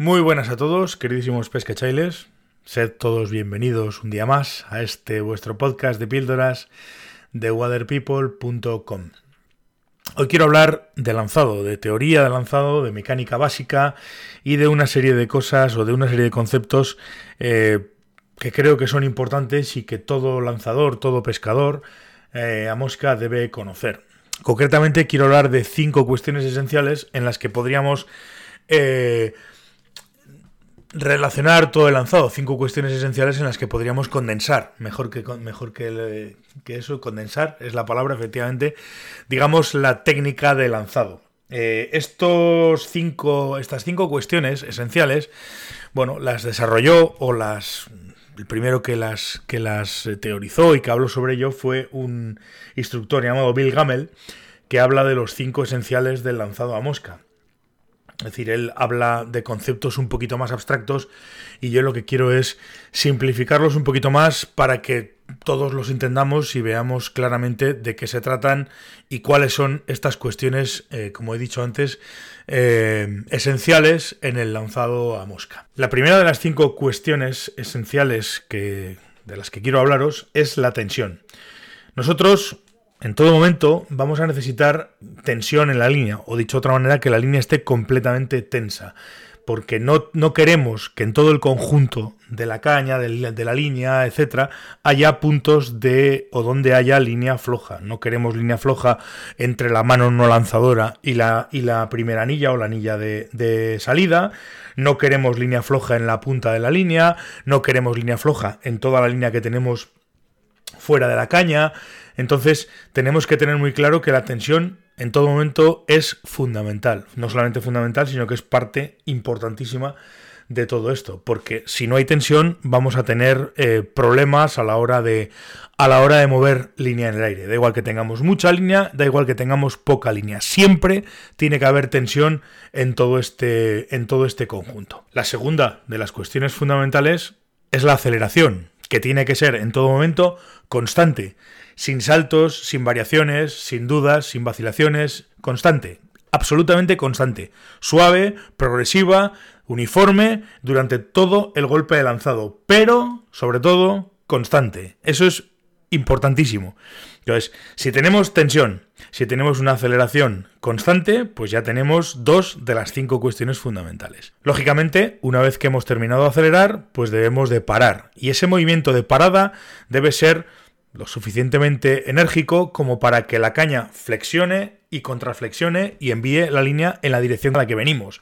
Muy buenas a todos, queridísimos pescachailes. Sed todos bienvenidos un día más a este vuestro podcast de píldoras de waterpeople.com. Hoy quiero hablar de lanzado, de teoría de lanzado, de mecánica básica y de una serie de cosas o de una serie de conceptos eh, que creo que son importantes y que todo lanzador, todo pescador eh, a mosca debe conocer. Concretamente quiero hablar de cinco cuestiones esenciales en las que podríamos eh, relacionar todo el lanzado. Cinco cuestiones esenciales en las que podríamos condensar. Mejor que, mejor que, eso, condensar es la palabra, efectivamente. Digamos la técnica de lanzado. Eh, estos cinco, estas cinco cuestiones esenciales, bueno, las desarrolló o las el primero que las, que las teorizó y que habló sobre ello fue un instructor llamado Bill Gamel, que habla de los cinco esenciales del lanzado a mosca. Es decir, él habla de conceptos un poquito más abstractos y yo lo que quiero es simplificarlos un poquito más para que todos los entendamos y veamos claramente de qué se tratan y cuáles son estas cuestiones, eh, como he dicho antes, eh, esenciales en el lanzado a mosca. La primera de las cinco cuestiones esenciales que, de las que quiero hablaros es la tensión. Nosotros en todo momento vamos a necesitar tensión en la línea, o dicho de otra manera, que la línea esté completamente tensa, porque no, no queremos que en todo el conjunto de la caña, de, la línea, etcétera, haya puntos de o donde haya línea floja. No queremos línea floja entre la mano no lanzadora y la, y la primera anilla o la anilla de, de salida. No queremos línea floja en la punta de la línea. No queremos línea floja en toda la línea que tenemos fuera de la caña. Entonces tenemos que tener muy claro que la tensión en todo momento es fundamental. No solamente fundamental, sino que es parte importantísima de todo esto. Porque si no hay tensión, vamos a tener eh, problemas a la hora de. a la hora de mover línea en el aire. Da igual que tengamos mucha línea, da igual que tengamos poca línea. Siempre tiene que haber tensión en todo este. en todo este conjunto. La segunda de las cuestiones fundamentales es la aceleración, que tiene que ser en todo momento constante sin saltos, sin variaciones, sin dudas, sin vacilaciones, constante, absolutamente constante, suave, progresiva, uniforme durante todo el golpe de lanzado, pero sobre todo constante. Eso es importantísimo. Entonces, si tenemos tensión, si tenemos una aceleración constante, pues ya tenemos dos de las cinco cuestiones fundamentales. Lógicamente, una vez que hemos terminado de acelerar, pues debemos de parar. Y ese movimiento de parada debe ser lo suficientemente enérgico como para que la caña flexione y contraflexione y envíe la línea en la dirección a la que venimos.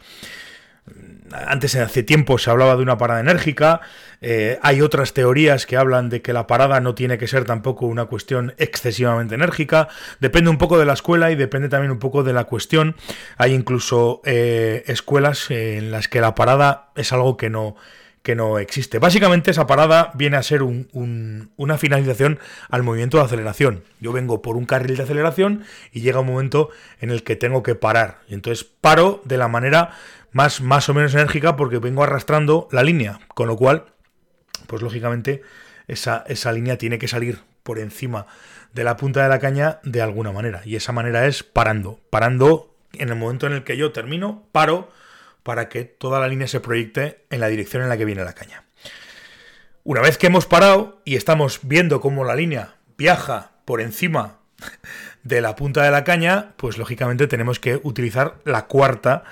Antes, hace tiempo, se hablaba de una parada enérgica. Eh, hay otras teorías que hablan de que la parada no tiene que ser tampoco una cuestión excesivamente enérgica. Depende un poco de la escuela y depende también un poco de la cuestión. Hay incluso eh, escuelas en las que la parada es algo que no, que no existe. Básicamente esa parada viene a ser una finalización al movimiento de aceleración. Yo vengo por un carril de aceleración y llega un momento en el que tengo que parar. Y entonces paro de la manera más, más o menos enérgica porque vengo arrastrando la línea. Con lo cual, pues lógicamente esa, esa línea tiene que salir por encima de la punta de la caña de alguna manera. Y esa manera es parando. Parando en el momento en el que yo termino, paro para que toda la línea se proyecte en la dirección en la que viene la caña. Una vez que hemos parado y estamos viendo cómo la línea viaja por encima de la punta de la caña, pues lógicamente tenemos que utilizar la cuarta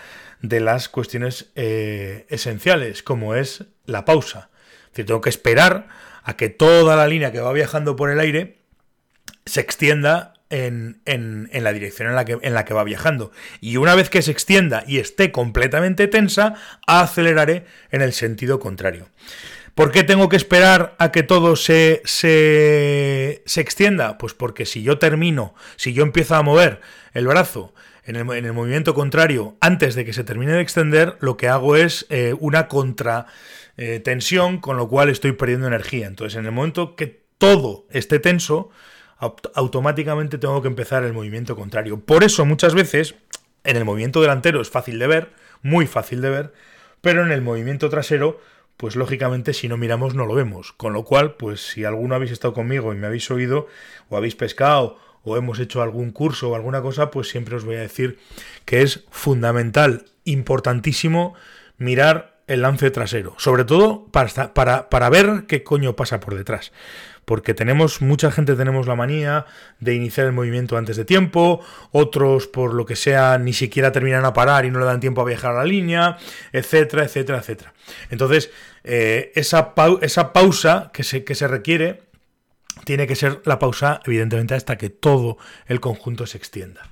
de las cuestiones eh, esenciales, como es la pausa. Es decir, tengo que esperar a que toda la línea que va viajando por el aire se extienda en, la dirección en la, que, en la que va viajando. Y una vez que se extienda y esté completamente tensa, aceleraré en el sentido contrario. ¿Por qué tengo que esperar a que todo se, se, se, extienda? Pues porque si yo termino, si yo empiezo a mover el brazo en el, en el movimiento contrario antes de que se termine de extender, lo que hago es eh, una contra eh, tensión, con lo cual estoy perdiendo energía. Entonces, en el momento que todo esté tenso, automáticamente tengo que empezar el movimiento contrario. Por eso muchas veces en el movimiento delantero es fácil de ver, muy fácil de ver, pero en el movimiento trasero, pues lógicamente si no miramos no lo vemos. Con lo cual, pues si alguno habéis estado conmigo y me habéis oído, o habéis pescado, o hemos hecho algún curso o alguna cosa, pues siempre os voy a decir que es fundamental, importantísimo, mirar el lance trasero, sobre todo para, para, para ver qué coño pasa por detrás porque tenemos, mucha gente tenemos la manía de iniciar el movimiento antes de tiempo, otros por lo que sea ni siquiera terminan a parar y no le dan tiempo a viajar a la línea, etcétera, etcétera, etcétera. Entonces, eh, esa, esa pausa que se, que se requiere tiene que ser la pausa, evidentemente, hasta que todo el conjunto se extienda.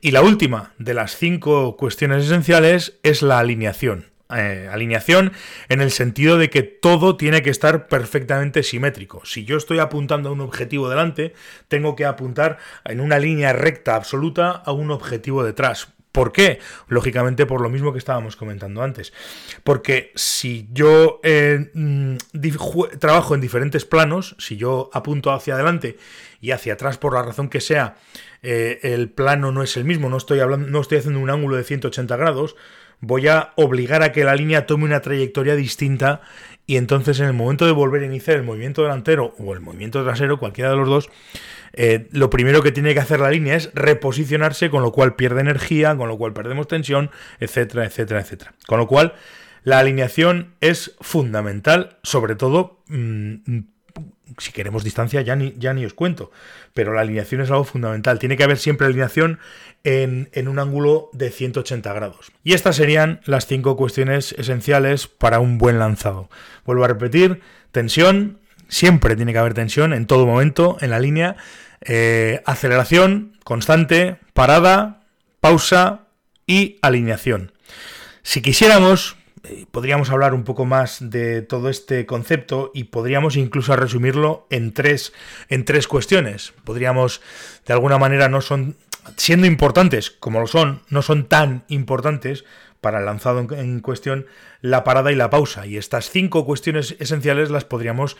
Y la última de las cinco cuestiones esenciales es la alineación. Eh, alineación en el sentido de que todo tiene que estar perfectamente simétrico. Si yo estoy apuntando a un objetivo delante, tengo que apuntar en una línea recta absoluta a un objetivo detrás. ¿Por qué? Lógicamente por lo mismo que estábamos comentando antes. Porque si yo eh, mm, trabajo en diferentes planos, si yo apunto hacia adelante y hacia atrás por la razón que sea, eh, el plano no es el mismo, no estoy, hablando, no estoy haciendo un ángulo de 180 grados, voy a obligar a que la línea tome una trayectoria distinta y entonces en el momento de volver a iniciar el movimiento delantero o el movimiento trasero, cualquiera de los dos, eh, lo primero que tiene que hacer la línea es reposicionarse, con lo cual pierde energía, con lo cual perdemos tensión, etcétera, etcétera, etcétera. Con lo cual, la alineación es fundamental, sobre todo mm, si queremos distancia ya ni, ya ni os cuento, pero la alineación es algo fundamental. Tiene que haber siempre alineación en, en, un ángulo de 180 grados. Y estas serían las cinco cuestiones esenciales para un buen lanzado. Vuelvo a repetir, tensión, siempre tiene que haber tensión en todo momento en la línea, eh, aceleración constante, parada, pausa y alineación. Si quisiéramos, podríamos hablar un poco más de todo este concepto y podríamos incluso resumirlo en tres, en tres cuestiones. Podríamos, de alguna manera, no son, siendo importantes como lo son, no son tan importantes para el lanzado en, cuestión, la parada y la pausa. Y estas cinco cuestiones esenciales las podríamos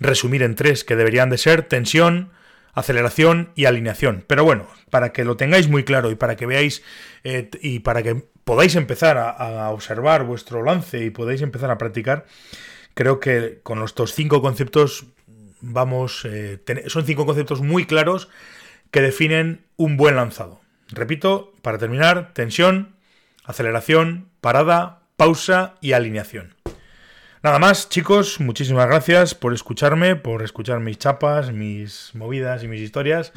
resumir en tres, que deberían de ser tensión, aceleración y alineación. Pero bueno, para que lo tengáis muy claro y para que veáis eh, y para que podáis empezar a, observar vuestro lance y podáis empezar a practicar, creo que con estos cinco conceptos vamos, eh, son cinco conceptos muy claros que definen un buen lanzado. Repito, para terminar, tensión, aceleración, parada, pausa y alineación. Nada más, chicos, muchísimas gracias por escucharme, por escuchar mis chapas, mis movidas y mis historias.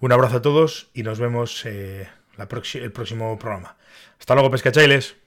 Un abrazo a todos y nos vemos eh, el próximo programa. Hasta luego, pescachailes.